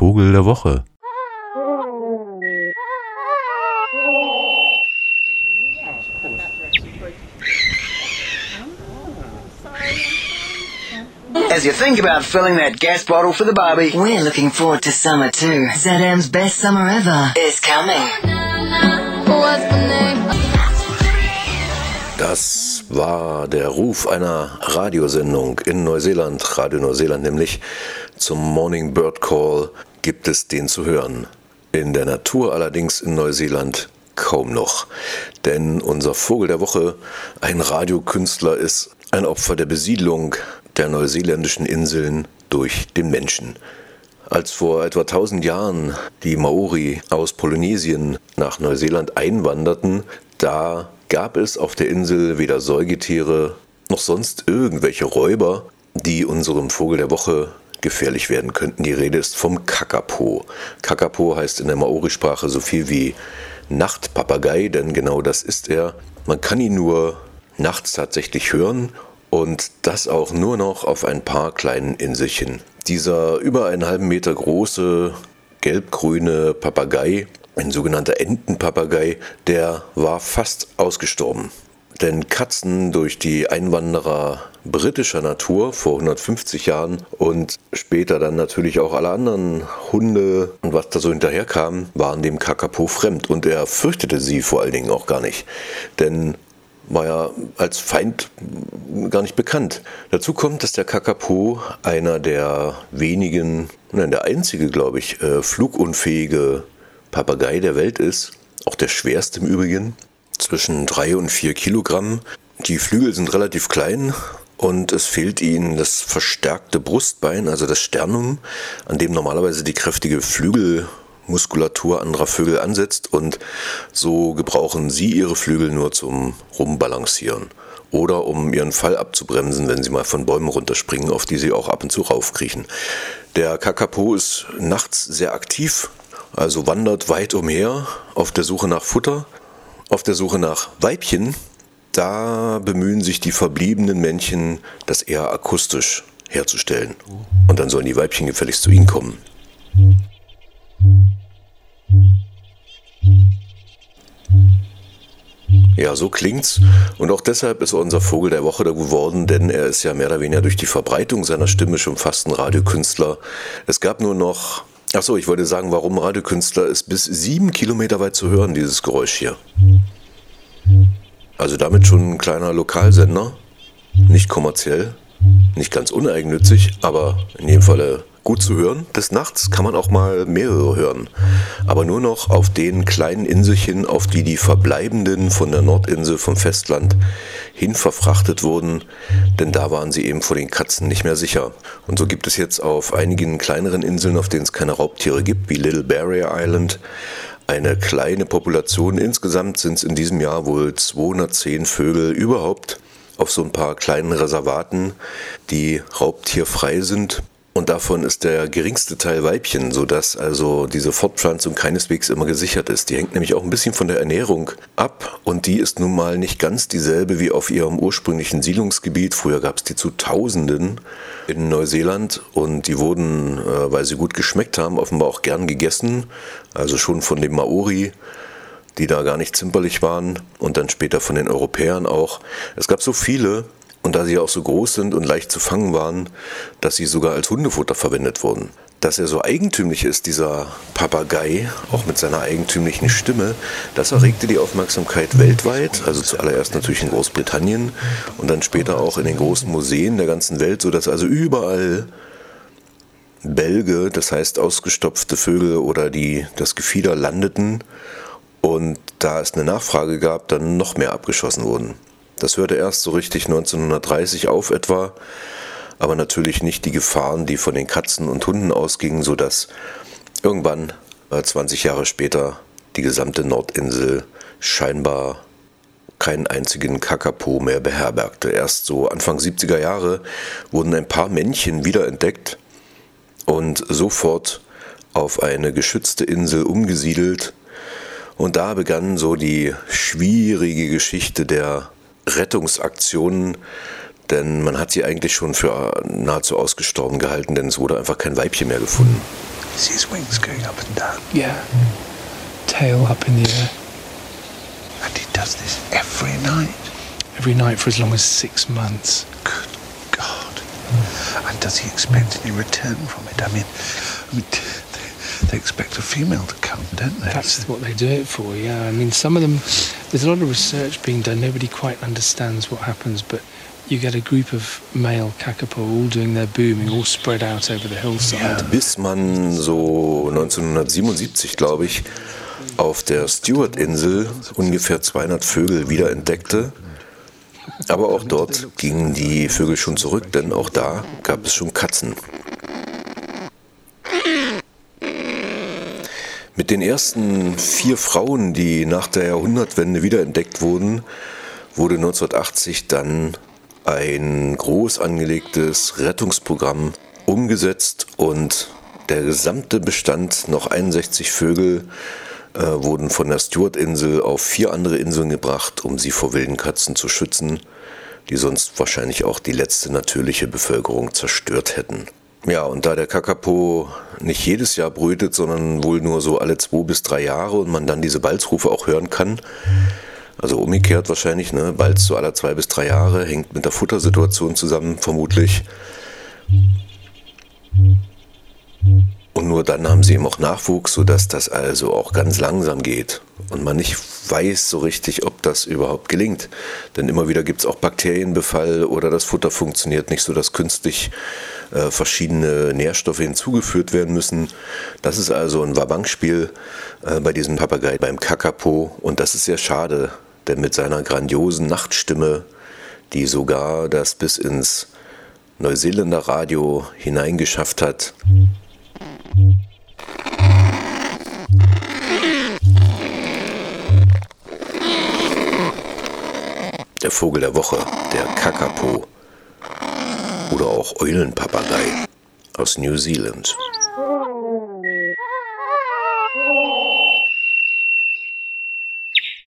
Vogel der Woche. As you think about filling that gas bottle for the barbie, We're looking forward to summer too. ZM's best summer ever is coming. Das war der Ruf einer Radiosendung in Neuseeland, Radio Neuseeland nämlich. Zum Morning Bird Call gibt es den zu hören. In der Natur allerdings in Neuseeland kaum noch. Denn unser Vogel der Woche, ein Radiokünstler, ist ein Opfer der Besiedlung der neuseeländischen Inseln durch den Menschen. Als vor etwa 1000 Jahren die Maori aus Polynesien nach Neuseeland einwanderten, da gab es auf der Insel weder Säugetiere noch sonst irgendwelche Räuber, die unserem Vogel der Woche gefährlich werden könnten. Die Rede ist vom Kakapo. Kakapo heißt in der Maori-Sprache so viel wie Nachtpapagei, denn genau das ist er. Man kann ihn nur nachts tatsächlich hören und das auch nur noch auf ein paar kleinen Inselchen. Dieser über einen halben Meter große gelbgrüne Papagei, ein sogenannter Entenpapagei, der war fast ausgestorben. Denn Katzen durch die Einwanderer britischer Natur vor 150 Jahren und später dann natürlich auch alle anderen Hunde und was da so hinterherkam, waren dem Kakapo fremd und er fürchtete sie vor allen Dingen auch gar nicht. Denn war ja als Feind gar nicht bekannt. Dazu kommt, dass der Kakapo einer der wenigen, nein, der einzige, glaube ich, äh, flugunfähige Papagei der Welt ist. Auch der schwerste im Übrigen. Zwischen drei und vier Kilogramm. Die Flügel sind relativ klein und es fehlt ihnen das verstärkte Brustbein, also das Sternum, an dem normalerweise die kräftige Flügelmuskulatur anderer Vögel ansetzt und so gebrauchen sie ihre Flügel nur zum Rumbalancieren oder um ihren Fall abzubremsen, wenn sie mal von Bäumen runterspringen, auf die sie auch ab und zu raufkriechen. Der Kakapo ist nachts sehr aktiv, also wandert weit umher auf der Suche nach Futter, auf der Suche nach Weibchen. Da bemühen sich die verbliebenen Männchen, das eher akustisch herzustellen. Und dann sollen die Weibchen gefälligst zu ihnen kommen. Ja, so klingt's. Und auch deshalb ist er unser Vogel der Woche geworden, denn er ist ja mehr oder weniger durch die Verbreitung seiner Stimme schon fast ein Radiokünstler. Es gab nur noch. Achso, ich wollte sagen, warum Radiokünstler ist bis sieben Kilometer weit zu hören, dieses Geräusch hier. Also damit schon ein kleiner Lokalsender, nicht kommerziell, nicht ganz uneigennützig, aber in jedem Falle gut zu hören. Des Nachts kann man auch mal mehrere hören, aber nur noch auf den kleinen Inselchen, auf die die Verbleibenden von der Nordinsel vom Festland hin verfrachtet wurden, denn da waren sie eben vor den Katzen nicht mehr sicher. Und so gibt es jetzt auf einigen kleineren Inseln, auf denen es keine Raubtiere gibt, wie Little Barrier Island, eine kleine Population. Insgesamt sind es in diesem Jahr wohl 210 Vögel überhaupt auf so ein paar kleinen Reservaten, die raubtierfrei sind. Und davon ist der geringste Teil Weibchen, sodass also diese Fortpflanzung keineswegs immer gesichert ist. Die hängt nämlich auch ein bisschen von der Ernährung ab und die ist nun mal nicht ganz dieselbe wie auf ihrem ursprünglichen Siedlungsgebiet. Früher gab es die zu Tausenden in Neuseeland und die wurden, äh, weil sie gut geschmeckt haben, offenbar auch gern gegessen. Also schon von den Maori die da gar nicht zimperlich waren und dann später von den Europäern auch. Es gab so viele und da sie auch so groß sind und leicht zu fangen waren, dass sie sogar als Hundefutter verwendet wurden. Dass er so eigentümlich ist, dieser Papagei, auch mit seiner eigentümlichen Stimme, das erregte die Aufmerksamkeit weltweit, also zuallererst natürlich in Großbritannien und dann später auch in den großen Museen der ganzen Welt, sodass also überall Bälge, das heißt ausgestopfte Vögel oder die das Gefieder landeten und da es eine Nachfrage gab, dann noch mehr abgeschossen wurden. Das hörte erst so richtig 1930 auf etwa, aber natürlich nicht die Gefahren, die von den Katzen und Hunden ausgingen, sodass irgendwann, 20 Jahre später, die gesamte Nordinsel scheinbar keinen einzigen Kakapo mehr beherbergte. Erst so Anfang 70er Jahre wurden ein paar Männchen wiederentdeckt und sofort auf eine geschützte Insel umgesiedelt. Und da begann so die schwierige Geschichte der Rettungsaktionen, denn man hat sie eigentlich schon für nahezu ausgestorben gehalten, denn es wurde einfach kein Weibchen mehr gefunden. See his wings going up and down. Yeah. Tail up in the air. And he does this every night. Every night for as long as six months. Good God. And does he expect any return from it? I mean, I mean they, they expect a female to come, don't they? That's what they do it for, yeah. I mean, some of them, there's a lot of research being done. Nobody quite understands what happens, but you get a group of male kakapo all doing their booming, all spread out over the hillside. Bis man so 1977, glaube ich, auf der Stewart-Insel ungefähr 200 Vögel wiederentdeckte. Aber auch dort gingen die Vögel schon zurück, denn auch da gab es schon Katzen. Den ersten vier Frauen, die nach der Jahrhundertwende wiederentdeckt wurden, wurde 1980 dann ein groß angelegtes Rettungsprogramm umgesetzt und der gesamte Bestand, noch 61 Vögel, äh, wurden von der Stewart-Insel auf vier andere Inseln gebracht, um sie vor wilden Katzen zu schützen, die sonst wahrscheinlich auch die letzte natürliche Bevölkerung zerstört hätten. Ja, und da der Kakapo nicht jedes Jahr brütet, sondern wohl nur so alle zwei bis drei Jahre und man dann diese Balzrufe auch hören kann, also umgekehrt wahrscheinlich, ne, Balz so alle zwei bis drei Jahre, hängt mit der Futtersituation zusammen, vermutlich. Und nur dann haben sie eben auch Nachwuchs, sodass das also auch ganz langsam geht und man nicht weiß so richtig, ob das überhaupt gelingt. Denn immer wieder gibt es auch Bakterienbefall oder das Futter funktioniert nicht so, dass künstlich äh, verschiedene Nährstoffe hinzugeführt werden müssen. Das ist also ein Wabankspiel äh, bei diesem Papagei, beim Kakapo und das ist sehr schade, denn mit seiner grandiosen Nachtstimme, die sogar das bis ins Neuseeländer Radio hineingeschafft hat, der Vogel der Woche, der Kakapo oder auch Eulenpapagei aus New Zealand.